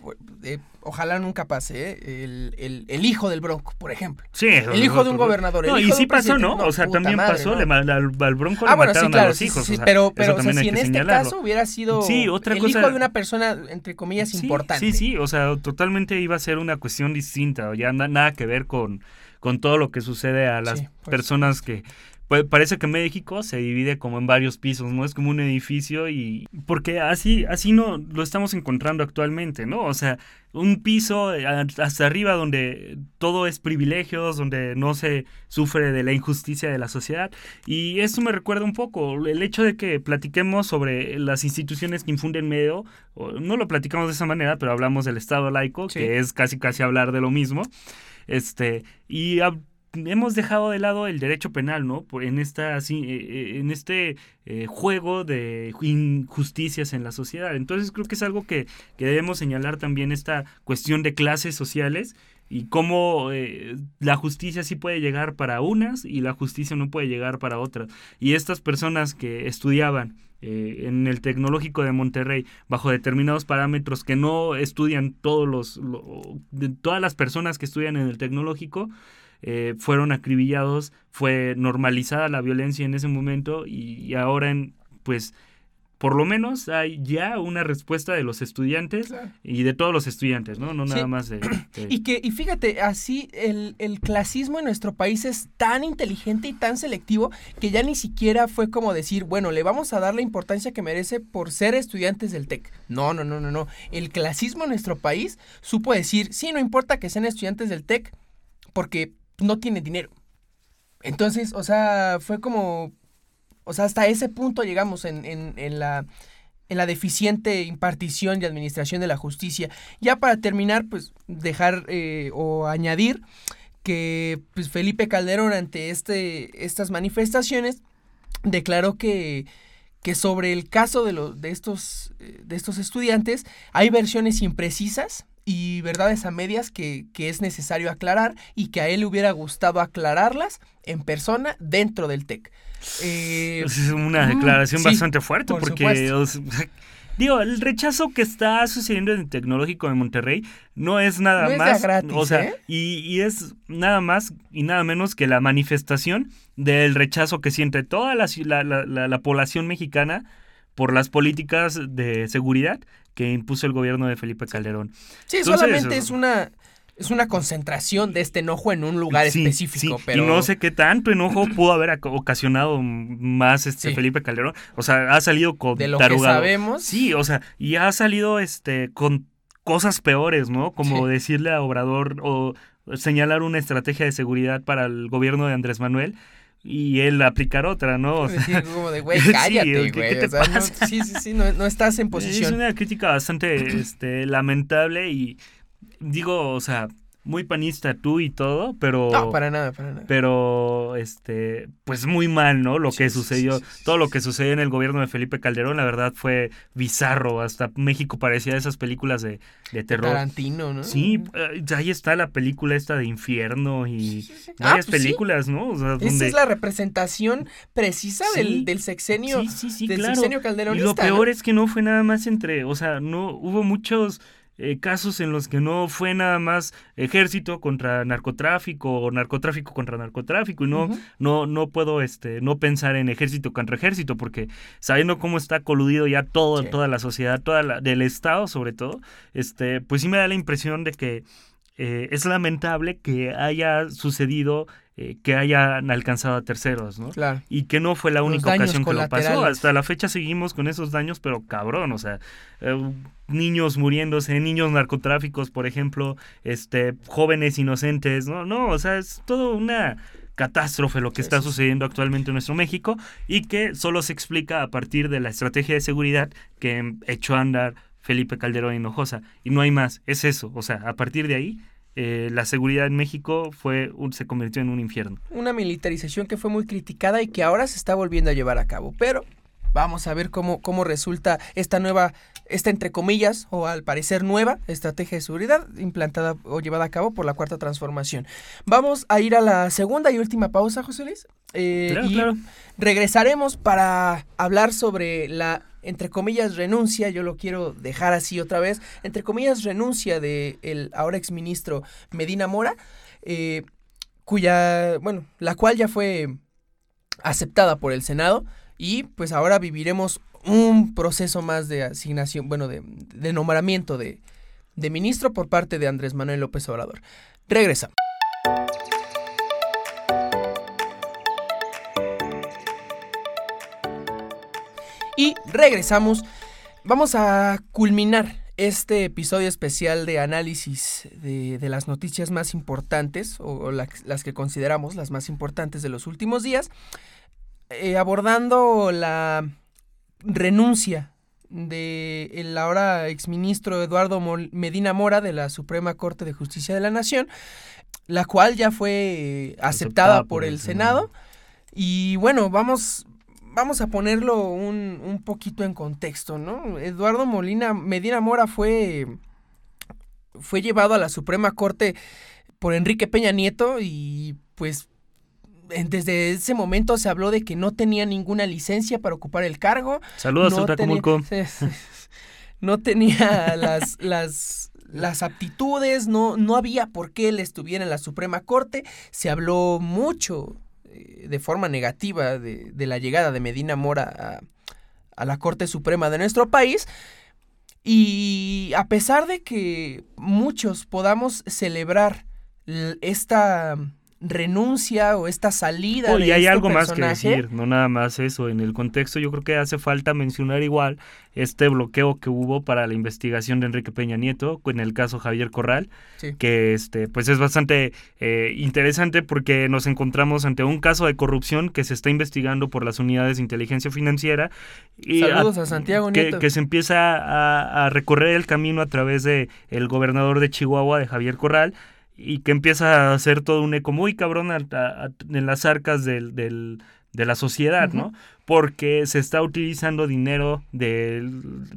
ojalá nunca pase, ¿eh? el, hijo del Bronco, por ejemplo. Sí, el hijo de un gobernador. No, y sí pasó, ¿no? o sea, también pasó, al, Bronco le ah, mataron a los hijos. pero pero si en este caso hubiera sido el hijo de una persona, entre comillas, importante. Sí, sí, o sea, totalmente iba a ser una cuestión distinta, ya nada que ver con, con todo lo que sucede a las personas que pues, parece que México se divide como en varios pisos, ¿no? Es como un edificio y... Porque así, así no lo estamos encontrando actualmente, ¿no? O sea, un piso eh, hasta arriba donde todo es privilegios, donde no se sufre de la injusticia de la sociedad. Y esto me recuerda un poco el hecho de que platiquemos sobre las instituciones que infunden medio, no lo platicamos de esa manera, pero hablamos del Estado laico, que es casi casi hablar de lo mismo. Este, y hemos dejado de lado el derecho penal, ¿no? En, esta, eh, eh, en este eh, juego de injusticias en la sociedad. Entonces creo que es algo que, debemos señalar también esta cuestión de clases sociales y cómo la justicia sí puede llegar para unas y la justicia no puede llegar para otras. Y estas personas que estudiaban en el tecnológico de Monterrey bajo determinados parámetros que no estudian todos los todas las personas que estudian en el tecnológico eh, fueron acribillados, fue normalizada la violencia en ese momento y, ahora en, pues por lo menos hay ya una respuesta de los estudiantes y de todos los estudiantes, ¿no? No nada más de, Y que, y fíjate, así el, el, clasismo en nuestro país es tan inteligente y tan selectivo que ya ni siquiera fue como decir, bueno, le vamos a dar la importancia que merece por ser estudiantes del TEC. No, no, no, no, no. El clasismo en nuestro país supo decir, sí, no importa que sean estudiantes del TEC porque no tienen dinero. Entonces, o sea, fue como o sea, hasta ese punto llegamos en, en, la, en la deficiente impartición y administración de la justicia. Ya para terminar, pues dejar eh, o añadir que pues, Felipe Calderón ante este, estas manifestaciones declaró que, que sobre el caso de, los de, estos, eh, de estos estudiantes hay versiones imprecisas y verdades a medias que, que, es necesario aclarar y que a él le hubiera gustado aclararlas en persona dentro del TEC. Eh, es una declaración bastante fuerte porque... digo, el rechazo que está sucediendo en el tecnológico de Monterrey no es nada más. o sea, ¿eh? y, y, es nada más y nada menos que la manifestación del rechazo que siente toda la, la, la población mexicana por las políticas de seguridad que impuso el gobierno de Felipe Calderón. Sí, solamente es una es una concentración de este enojo en un lugar específico. Pero... Y no sé qué tanto enojo pudo haber ocasionado más este Felipe Calderón. O sea, ha salido con De lo que sabemos. Sí, o sea, y ha salido este con cosas peores, ¿no? Como decirle a Obrador o señalar una estrategia de seguridad para el gobierno de Andrés Manuel y él aplicar otra, ¿no? como de, güey, cállate, güey. ¿qué, te pasa? sí, sí, sí, no, estás en posición. Es una crítica bastante este, lamentable y digo, o sea, muy panista tú y todo, pero... No, para nada, para nada. Pero, este, pues muy mal, ¿no? Lo que sucedió, todo lo que sucedió en el gobierno de Felipe Calderón, la verdad fue bizarro. Hasta México parecía de esas películas de, de terror. Tarantino, ¿no? Sí, eh, ahí está la película esta de Infierno y varias ah, pues películas, ¿no? O sea, Esa es la representación precisa del, del, sexenio, del sexenio calderonista. Y lo peor es que no fue nada más entre, o sea, no hubo muchos eh, casos en los que no fue nada más ejército contra narcotráfico o narcotráfico contra narcotráfico y no no no puedo este no pensar en ejército contra ejército porque sabiendo cómo está coludido ya todo toda la sociedad toda la del estado sobre todo este pues sí me da la impresión de que eh, es lamentable que haya sucedido eh, que hayan alcanzado a terceros, ¿no? Claro. Y que no fue la única ocasión que lo pasó. Hasta la fecha seguimos con esos daños, pero cabrón, o sea, eh, niños muriéndose, niños narcotráficos, por ejemplo, este, jóvenes inocentes, no, no, o sea, es todo una catástrofe lo que está sucediendo actualmente en nuestro México y que solo se explica a partir de la estrategia de seguridad que echó a andar Felipe Calderón Hinojosa. Y no hay más, es eso, o sea, a partir de ahí eh, la seguridad en México fue se convirtió en un infierno. Una militarización que fue muy criticada y que ahora se está volviendo a llevar a cabo. Pero vamos a ver cómo, cómo resulta esta nueva, esta entre comillas, o al parecer nueva estrategia de seguridad implantada o llevada a cabo por la cuarta transformación. Vamos a ir a la segunda y última pausa, José Luis. Eh, claro, claro. Regresaremos para hablar sobre la entre comillas, renuncia, yo lo quiero dejar así otra vez, entre comillas, renuncia de el ahora exministro Medina Mora, eh, cuya, bueno, la cual ya fue aceptada por el Senado y pues ahora viviremos un proceso más de asignación, bueno, de, nombramiento de, ministro por parte de Andrés Manuel López Obrador. Regresamos. Y regresamos. Vamos a culminar este episodio especial de análisis de, las noticias más importantes, o, las que consideramos las más importantes de los últimos días, eh, abordando la renuncia de el ahora exministro Eduardo Medina Mora de la Suprema Corte de Justicia de la Nación, la cual ya fue aceptada, por, el Senado. Y bueno, vamos, vamos a ponerlo un, un, poquito en contexto, ¿no? Eduardo Molina, Medina Mora fue, fue llevado a la Suprema Corte por Enrique Peña Nieto y pues desde ese momento se habló de que no tenía ninguna licencia para ocupar el cargo. Saludos no tenía, No tenía las, las, las aptitudes, no, no había por qué él estuviera en la Suprema Corte. Se habló mucho de forma negativa de, la llegada de Medina Mora a la Corte Suprema de nuestro país. Y a pesar de que muchos podamos celebrar esta renuncia o esta salida. Oh, y hay este algo más que decir, no nada más eso. En el contexto yo creo que hace falta mencionar igual este bloqueo que hubo para la investigación de Enrique Peña Nieto en el caso Javier Corral, que este pues es bastante eh, interesante porque nos encontramos ante un caso de corrupción que se está investigando por las unidades de inteligencia financiera y Saludos a, Santiago Nieto. Que, se empieza a, a, recorrer el camino a través de el gobernador de Chihuahua de Javier Corral y que empieza a hacer todo un eco muy cabrón en las arcas del, del, de la sociedad, ¿no? Porque se está utilizando dinero del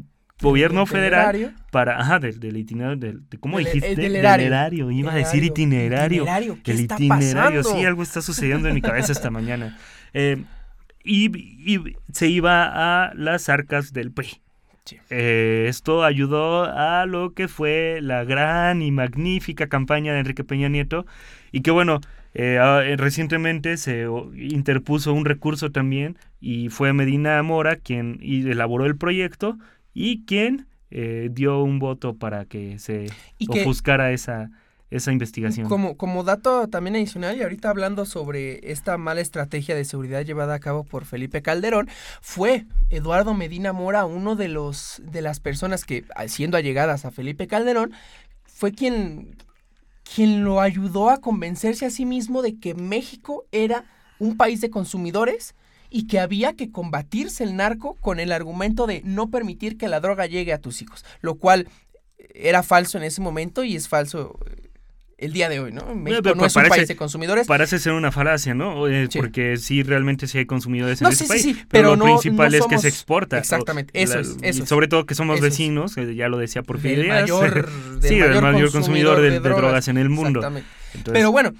gobierno federal para ajá del, del itinerario del, cómo dijiste del erario. iba a decir itinerario. Itinerario ¿Qué el itinerario sí algo está sucediendo en mi cabeza esta mañana. Eh, y, y, se iba a las arcas del PRI eh, esto ayudó a lo que fue la gran y magnífica campaña de Enrique Peña Nieto y que bueno, eh, eh, recientemente se interpuso un recurso también y fue Medina Mora quien elaboró el proyecto y quien dio un voto para que se ofuscara esa esa investigación. Como, como dato también adicional, y ahorita hablando sobre esta mala estrategia de seguridad llevada a cabo por Felipe Calderón, fue Eduardo Medina Mora uno de los de las personas que, siendo allegadas a Felipe Calderón, fue quien, quien lo ayudó a convencerse a sí mismo de que México era un país de consumidores y que había que combatirse el narco con el argumento de no permitir que la droga llegue a tus hijos, lo cual era falso en ese momento y es falso el día de hoy, ¿no? México no es un país de consumidores. Parece ser una falacia, ¿no? Eh, porque sí, realmente sí hay consumidores en ese país. pero, lo principal es que se exporta. Exactamente, eso es. Eso sobre todo que somos vecinos, ya lo decía por Díaz. Mayor, sí, el mayor consumidor, de, drogas. en el mundo. Exactamente. pero bueno,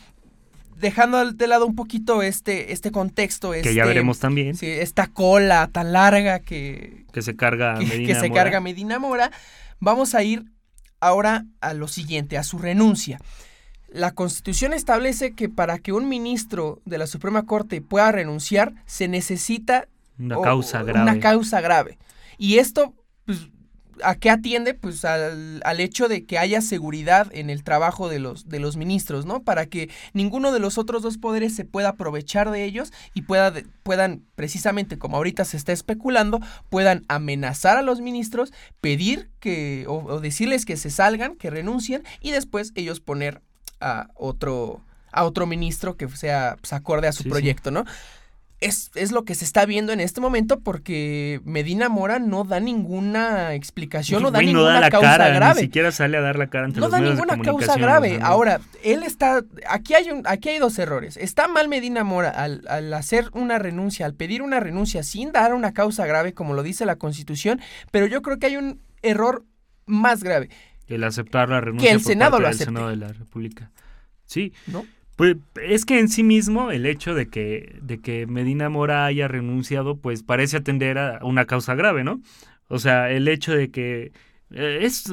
dejando de lado un poquito este, este contexto. que ya este, veremos también. Sí, esta cola tan larga que... Que se carga Medina Que se carga Medina Mora. Vamos a ir ahora a lo siguiente, a su renuncia. La Constitución establece que para que un ministro de la Suprema Corte pueda renunciar se necesita una causa grave. Una causa grave. Y esto, pues, ¿a qué atiende? Pues al, hecho de que haya seguridad en el trabajo de los, de los ministros, ¿no? Para que ninguno de los otros dos poderes se pueda aprovechar de ellos y pueda, puedan, precisamente como ahorita se está especulando, puedan amenazar a los ministros, pedir que, o decirles que se salgan, que renuncien y después ellos poner a otro, a otro ministro que sea pues, acorde a su proyecto, ¿no? Es, es, lo que se está viendo en este momento porque Medina Mora no da ninguna explicación, no da ninguna la causa cara, grave. Ni siquiera sale a dar la cara ante No da ninguna causa grave. Ahora, él está. Aquí hay, un, aquí hay dos errores. Está mal Medina Mora al, al, hacer una renuncia, al pedir una renuncia sin dar una causa grave, como lo dice la Constitución, pero yo creo que hay un error más grave. El aceptar la renuncia que el Senado lo Senado de la República. Sí. ¿No? Pues es que en sí mismo el hecho de que, de que Medina Mora haya renunciado, pues parece atender a una causa grave, ¿no? O sea, el hecho de que eh, es,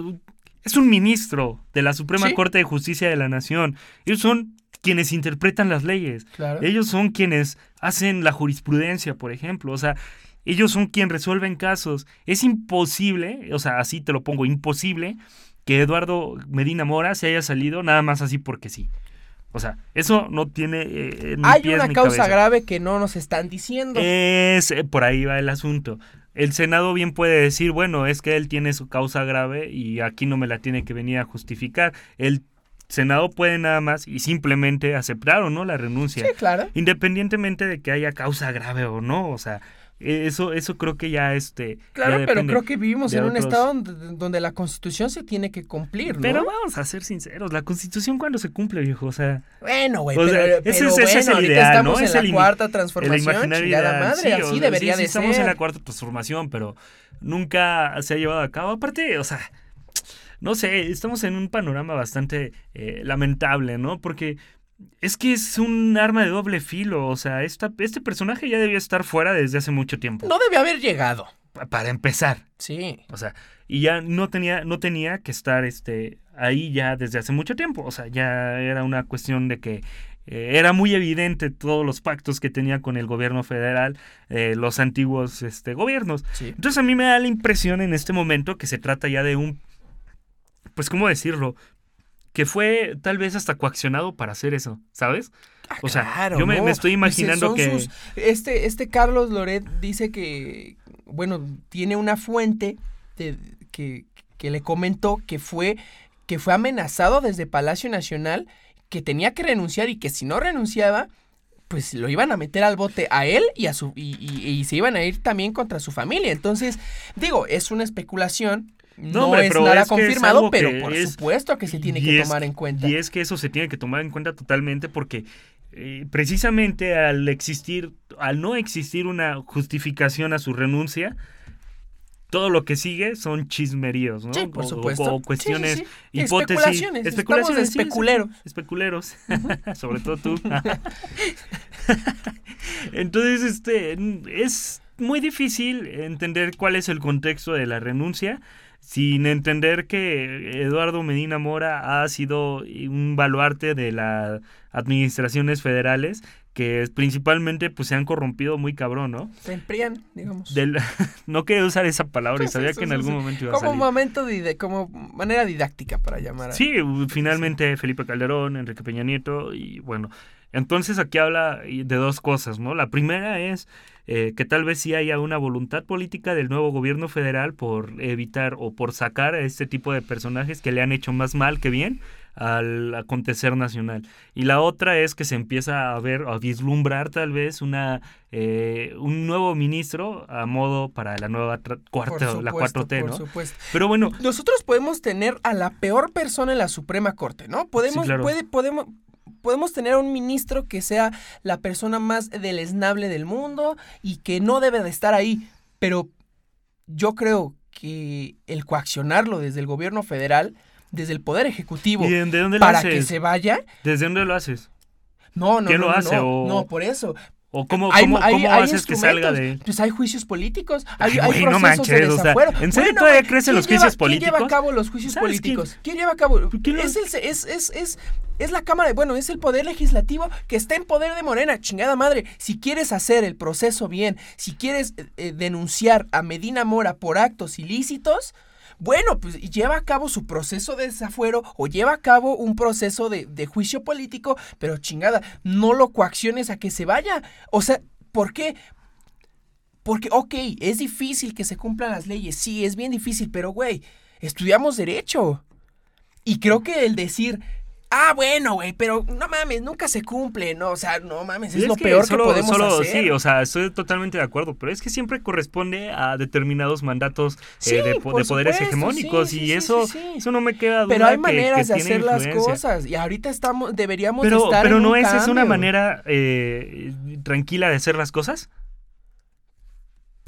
es un ministro de la Suprema Corte de Justicia de la Nación. Ellos son quienes interpretan las leyes. Ellos son quienes hacen la jurisprudencia, por ejemplo. O sea, ellos son quienes resuelven casos. Es imposible, o sea, así te lo pongo, imposible que Eduardo Medina Mora se haya salido nada más así porque sí. O sea, eso no tiene. Eh, Hay una causa grave que no nos están diciendo. Es, eh, por ahí va el asunto. El Senado bien puede decir, bueno, es que él tiene su causa grave y aquí no me la tiene que venir a justificar. El Senado puede nada más y simplemente aceptar o no la renuncia. Sí, claro. Independientemente de que haya causa grave o no. O sea, eso, eso creo que ya este. Claro, pero creo que vivimos en un estado donde, la constitución se tiene que cumplir, ¿no? Pero vamos a ser sinceros, la constitución cuando se cumple, viejo, o sea. Bueno, güey, pero, ese, es el ideal, estamos ¿no? en la cuarta transformación, chingada madre, así debería de ser. Estamos en la cuarta transformación, pero nunca se ha llevado a cabo. Aparte, o sea, no sé, estamos en un panorama bastante eh, lamentable, ¿no? Porque es que es un arma de doble filo. O sea, esta, este personaje ya debía estar fuera desde hace mucho tiempo. No debe haber llegado. Para empezar. Sí. O sea, y ya no tenía, no tenía que estar este, ahí ya desde hace mucho tiempo. O sea, ya era una cuestión de que eh, era muy evidente todos los pactos que tenía con el gobierno federal, eh, los antiguos este, gobiernos. Entonces a mí me da la impresión en este momento que se trata ya de un, pues cómo decirlo, que fue tal vez hasta coaccionado para hacer eso, ¿sabes? Ah, o sea, claro, yo me, no. me estoy imaginando que... sus- este, este Carlos Loret dice que, bueno, tiene una fuente de- que, que le comentó que fue, que fue amenazado desde Palacio Nacional, que tenía que renunciar y que si no renunciaba, pues lo iban a meter al bote a él y a su y, y- y se iban a ir también contra su familia. Entonces, digo, es una especulación. No, hombre, es pero nada es que es confirmado, pero por es- supuesto que se tiene que tomar en cuenta. Y es que eso se tiene que tomar en cuenta totalmente porque eh, precisamente al existir, al no existir una justificación a su renuncia, todo lo que sigue son chismeríos, ¿no? Sí, por supuesto. O, cuestiones, Sí, sí, sí. hipótesis. Especulaciones, estamos sí, especuleros. especuleros. Sobre todo tú. Entonces, este, es muy difícil entender cuál es el contexto de la renuncia sin entender que Eduardo Medina Mora ha sido un baluarte de las administraciones federales que principalmente pues se han corrompido muy cabrón, ¿no? Se enfrían, digamos. Del, no quería usar esa palabra y sí, sabía sí, que en sí, algún momento iba a Como salir. momento de, como manera didáctica para llamar a... Sí, finalmente Felipe Calderón, Enrique Peña Nieto y bueno, entonces aquí habla de dos cosas, ¿no? La primera es eh, que tal vez sí haya una voluntad política del nuevo gobierno federal por evitar o por sacar a este tipo de personajes que le han hecho más mal que bien al acontecer nacional. Y la otra es que se empieza a ver, a vislumbrar tal vez una eh, un nuevo ministro a modo para la nueva cuarta, la supuesto, 4T, por ¿no? supuesto. Pero bueno, Nosotros podemos tener a la peor persona en la Suprema Corte, ¿no? Podemos, Sí, claro. puede, podemos, podemos tener a un ministro que sea la persona más deleznable del mundo y que no debe de estar ahí, pero yo creo que el coaccionarlo desde el gobierno federal, desde el Poder Ejecutivo, ¿y de de dónde lo para haces? que se vaya, ¿Desde dónde lo haces? no, no, ¿Quién no, lo no, hace? no, O- no, por eso. ¿O cómo, cómo, hay- cómo hay haces que salga de...? Pues hay juicios políticos, hay, Ay, no procesos de manches, o sea, desafuero. ¿en serio Bueno, todavía güey, crees en los ¿quién juicios lleva- ¿Quién lleva a políticos? cabo los juicios ¿Sabes quién? políticos? ¿Quién, lleva a cabo? ¿Quién lo- Es, el, es, es, es, es la Cámara, de- bueno, es el Poder Legislativo que está en poder de Morena, chingada madre. Si quieres hacer el proceso bien, si quieres eh, eh, denunciar a Medina Mora por actos ilícitos, bueno, pues lleva a cabo su proceso de desafuero o lleva a cabo un proceso de, de juicio político, pero chingada, no lo coacciones a que se vaya. O sea, ¿por qué? Porque, ok, es difícil que se cumplan las leyes, sí, es bien difícil, pero, güey, estudiamos derecho. Y creo que el decir, ah, bueno, güey, pero no mames, nunca se cumple, no, o sea, no mames, es, lo que peor solo- que podemos solo- hacer. Sí, o sea, estoy totalmente de acuerdo, pero es que siempre corresponde a determinados mandatos eh, de, poderes supuesto, hegemónicos sí, y sí, eso, eso no me queda duda pero hay maneras que de hacer las cosas y ahorita estamos, deberíamos Pero, estar pero en no un es, es una manera eh, tranquila de hacer las cosas.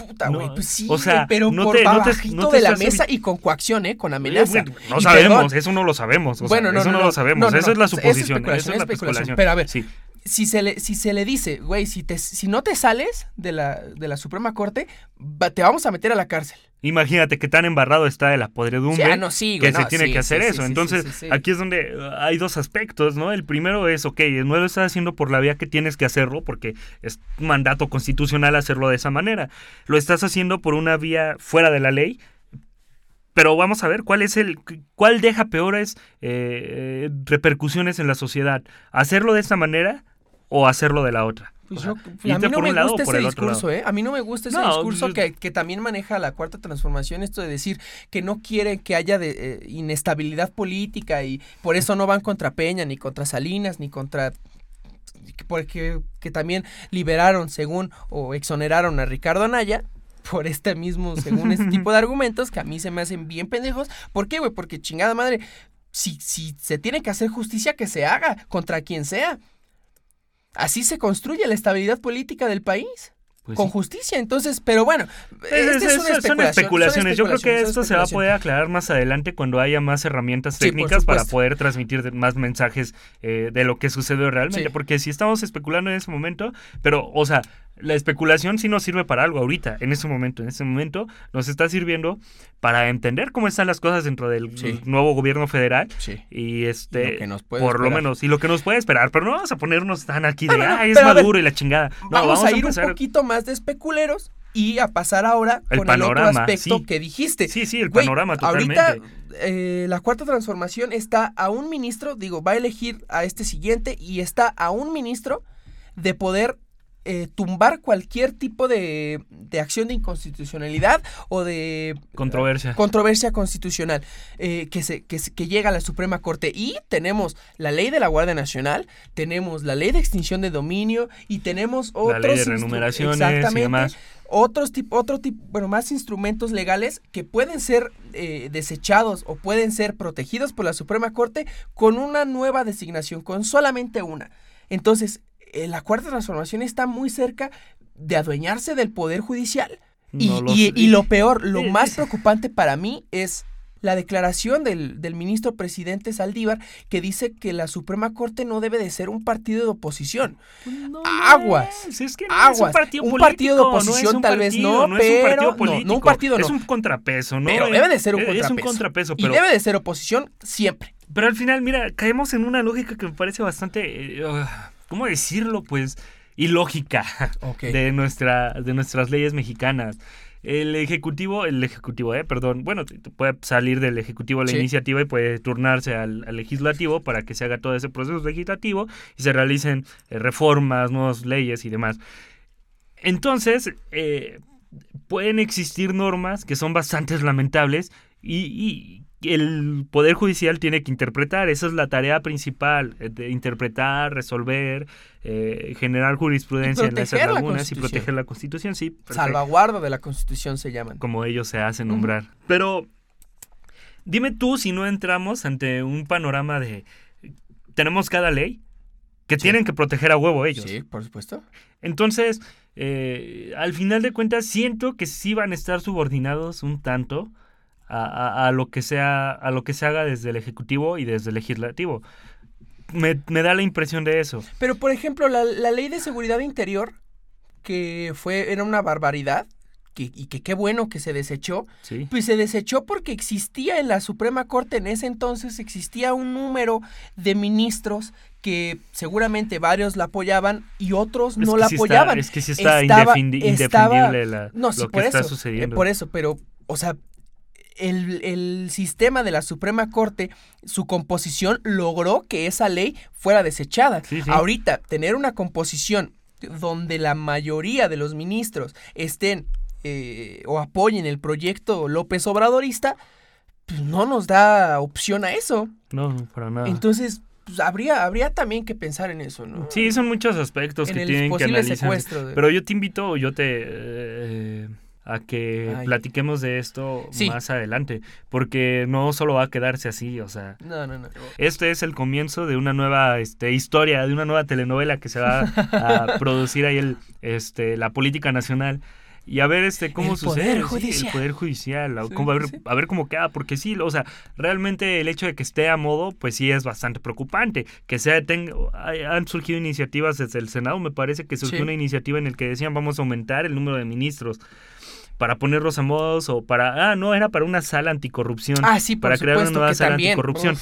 Puta, No, güey, pues sí, o sea, pero no por te- no te- bajito no te de la mesa y con coacción, ¿eh? Con amenaza. No Y sabemos, perdón, eso no lo sabemos. o Bueno, no, eso no, lo sabemos. eso es la suposición. especulación, eso es la es especulación. especulación. Pero a ver, Sí. si se le, si se le dice, güey, si, te, si no te sales de la, de la Suprema Corte, te vamos a meter a la cárcel. Imagínate que tan embarrado está de la podredumbre Sí, ah, no, sí, que se tiene sí, que hacer eso. Entonces, aquí es donde uh, hay dos aspectos, ¿no? El primero es, ok, no lo estás haciendo por la vía que tienes que hacerlo, porque es un mandato constitucional hacerlo de esa manera. Lo estás haciendo por una vía fuera de la ley. Pero vamos a ver cuál es el, cuál deja peores eh, repercusiones en la sociedad. ¿Hacerlo de esta manera o hacerlo de la otra? Pues yo, a mí no me gusta ese discurso. ¿eh? A mí no me gusta ese No, discurso yo- que, que también maneja la cuarta transformación, esto de decir que no quiere que haya de, eh, inestabilidad política y por eso no van contra Peña, ni contra Salinas, ni contra... Porque que también liberaron, según, o exoneraron a Ricardo Anaya por este mismo, según este tipo de argumentos que a mí se me hacen bien pendejos. ¿Por qué, güey? Porque chingada madre, si, si se tiene que hacer justicia, que se haga contra quien sea. Así se construye la estabilidad política del país. Pues con sí. justicia, entonces, pero bueno, Es- este es- son especulaciones. Yo creo que esto se va a poder aclarar más adelante cuando haya más herramientas Sí, técnicas para poder transmitir más mensajes eh, de lo que sucedió realmente. Sí. Porque si estamos especulando en ese momento, pero, o sea, la especulación sí nos sirve para algo ahorita, en este momento. En este momento nos está sirviendo para entender cómo están las cosas dentro del nuevo gobierno federal. Y este, por lo menos, y lo que nos puede esperar. Pero no vamos a ponernos tan aquí de, ah, es maduro y la chingada. vamos, a ir un poquito más de especuleros y a pasar ahora con el otro aspecto que dijiste. Sí, sí, el panorama totalmente. Ahorita eh, la cuarta transformación está a un ministro, digo, va a elegir a este siguiente y está a un ministro de poder eh, tumbar cualquier tipo de, acción de inconstitucionalidad o de controversia, controversia constitucional eh, que, se, que, que, llega a la Suprema Corte. Y tenemos la ley de la Guardia Nacional, tenemos la ley de extinción de dominio y tenemos otros... La ley de renumeraciones y demás. Otros tipo, otro tipo, bueno, más instrumentos legales que pueden ser eh, desechados o pueden ser protegidos por la Suprema Corte con una nueva designación, con solamente una. Entonces, eh, la cuarta transformación está muy cerca de adueñarse del poder judicial. y, lo peor, lo más preocupante para mí es la declaración del, ministro presidente Saldívar que dice que la Suprema Corte no debe de ser un partido de oposición. aguas. Es que aguas. un partido, un partido de oposición tal vez no, pero un partido no, un partido Es un contrapeso, ¿no? Pero debe de ser un contrapeso. Es un contrapeso, pero... Y debe de ser oposición siempre. Pero al final, mira, caemos en una lógica que me parece bastante... Eh, ¿cómo decirlo? Pues ilógica de, nuestra, de nuestras leyes mexicanas. El ejecutivo, el ejecutivo, eh, perdón, bueno, puede salir del ejecutivo la iniciativa y puede turnarse al, legislativo para que se haga todo ese proceso legislativo y se realicen eh, reformas, nuevas leyes y demás. Entonces, eh, pueden existir normas que son bastante lamentables y, el Poder Judicial tiene que interpretar, esa es la tarea principal, eh, de interpretar, resolver, eh, generar jurisprudencia en esas lagunas y proteger la Constitución, sí. Salvaguarda de la Constitución se llaman. Como ellos se hacen nombrar. Pero dime tú si no entramos ante un panorama de... Tenemos cada ley que tienen que proteger a huevo ellos. Sí, por supuesto. Entonces, eh, al final de cuentas, siento que sí van a estar subordinados un tanto a, lo que sea, a lo que se haga desde el Ejecutivo y desde el Legislativo. Me, da la impresión de eso. Pero, por ejemplo, la, ley de seguridad interior, que fue, era una barbaridad, que, y que qué bueno que se desechó, pues se desechó porque existía en la Suprema Corte en ese entonces, existía un número de ministros que seguramente varios la apoyaban y otros no la apoyaban. es que sí está indefendible la, lo que está eh, sucediendo. por eso, pero, o sea, el, sistema de la Suprema Corte, su composición logró que esa ley fuera desechada. Ahorita, tener una composición donde la mayoría de los ministros estén eh, o apoyen el proyecto López Obradorista, pues no nos da opción a eso. No, para nada. Entonces, pues habría, habría también que pensar en eso, ¿no? Sí, son muchos aspectos que tienen que analizar. Pero yo te invito, yo te... Eh, a que platiquemos de esto más adelante, porque no solo va a quedarse así, o sea, no, no, no. este es el comienzo de una nueva este, historia, de una nueva telenovela que se va a producir ahí el, este, la política nacional. Y a ver este cómo sucede el poder judicial a, ver, cómo queda porque sí o sea realmente el hecho de que esté a modo pues sí es bastante preocupante que sea han surgido iniciativas desde el senado me parece que surgió una iniciativa en el que decían vamos a aumentar el número de ministros para ponerlos a modos o para... Ah, no, era para una sala anticorrupción. Ah, sí, Para crear una nueva sala anticorrupción.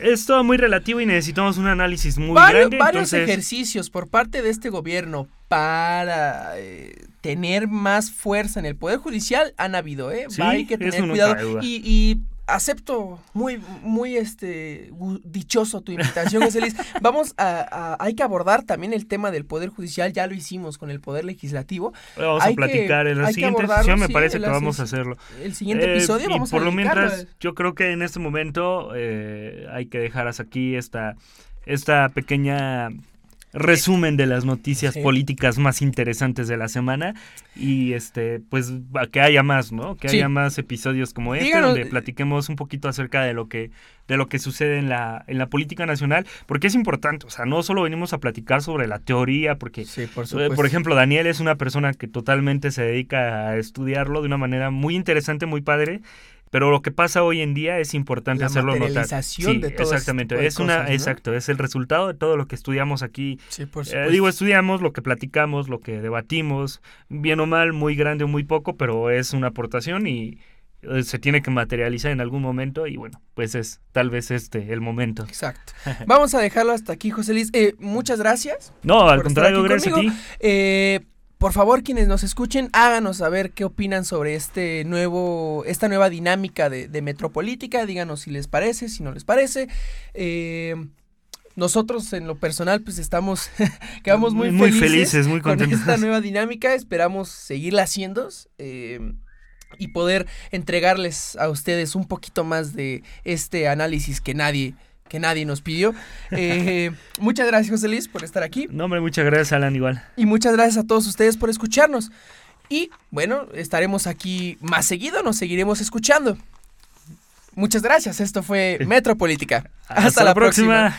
Es todo muy relativo y necesitamos un análisis muy grande. Varios ejercicios por parte de este gobierno para eh, tener más fuerza en el Poder Judicial han habido, ¿eh? hay que tener cuidado. Y, y acepto muy, muy este dichoso tu invitación, José Luis. Vamos a, hay que abordar también el tema del Poder Judicial, ya lo hicimos con el Poder Legislativo. Vamos a platicar en la siguiente sesión, me parece que vamos a hacerlo. El siguiente eh, episodio vamos y por lo mientras, yo creo que en este momento eh, hay que dejar hasta aquí esta, esta pequeña resumen de las noticias políticas más interesantes de la semana y este pues que haya más, ¿no? Que haya más episodios como este donde platiquemos un poquito acerca de lo que de lo que sucede en la en la política nacional, porque es importante, o sea, no solo venimos a platicar sobre la teoría, porque por, eh, por ejemplo, Daniel es una persona que totalmente se dedica a estudiarlo de una manera muy interesante, muy padre pero lo que pasa hoy en día es importante La hacerlo notar. materialización de todo ese exactamente, de es una cosas, ¿no? exacto, es el resultado de todo lo que estudiamos aquí. Sí, por Eh, digo, estudiamos lo que platicamos, lo que debatimos, bien o mal, muy grande o muy poco, pero es una aportación y eh, se tiene que materializar en algún momento y bueno, pues es tal vez este el momento. Exacto. Vamos a dejarlo hasta aquí, José Luis. Eh, muchas gracias. No, al contrario, gracias a ti. Por favor, quienes nos escuchen, háganos saber qué opinan sobre este nuevo, esta nueva dinámica de, de Metropolítica. Díganos si les parece, si no les parece. Eh, nosotros, en lo personal, pues estamos, quedamos muy, Muy felices, felices, muy con contentos. esta nueva dinámica. Esperamos seguirla haciendo eh, y poder entregarles a ustedes un poquito más de este análisis que nadie que nadie nos pidió. Eh, muchas gracias, José Luis, por estar aquí. No, hombre, muchas gracias, Alan, igual. Y muchas gracias a todos ustedes por escucharnos. Y bueno, estaremos aquí más seguido, nos seguiremos escuchando. Muchas gracias, esto fue Metropolítica. Hasta, la próxima.